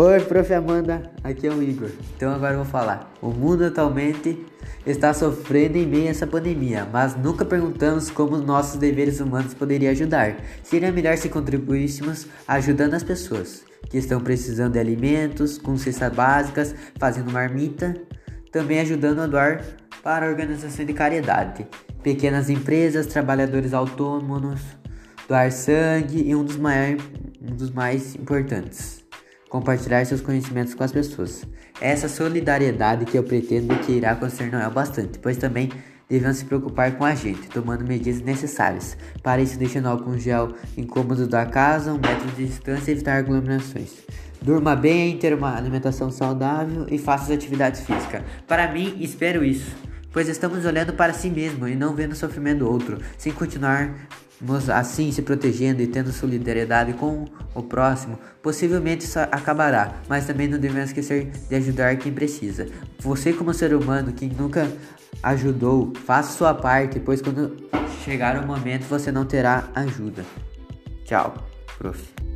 Oi, prof. Amanda, aqui é o Igor. Então agora eu vou falar. O mundo atualmente está sofrendo em meio a essa pandemia, mas nunca perguntamos como nossos deveres humanos poderiam ajudar. Seria melhor se contribuíssemos ajudando as pessoas que estão precisando de alimentos, com cestas básicas, fazendo marmita, também ajudando a doar para a organização de caridade, pequenas empresas, trabalhadores autônomos, doar sangue e um dos, um dos mais importantes compartilhar seus conhecimentos com as pessoas. Essa solidariedade que eu pretendo que irá concernar Noel bastante, pois também devemos se preocupar com a gente, tomando medidas necessárias. Para isso, deixando álcool gel incômodo da casa, um metro de distância e evitar aglomerações. Durma bem, ter uma alimentação saudável e faça atividades físicas. Para mim, espero isso, pois estamos olhando para si mesmo e não vendo o sofrimento do outro, sem continuar assim se protegendo e tendo solidariedade com o próximo, possivelmente isso acabará, mas também não devemos esquecer de ajudar quem precisa. Você, como ser humano que nunca ajudou, faça sua parte, pois quando chegar o momento você não terá ajuda. Tchau, prof.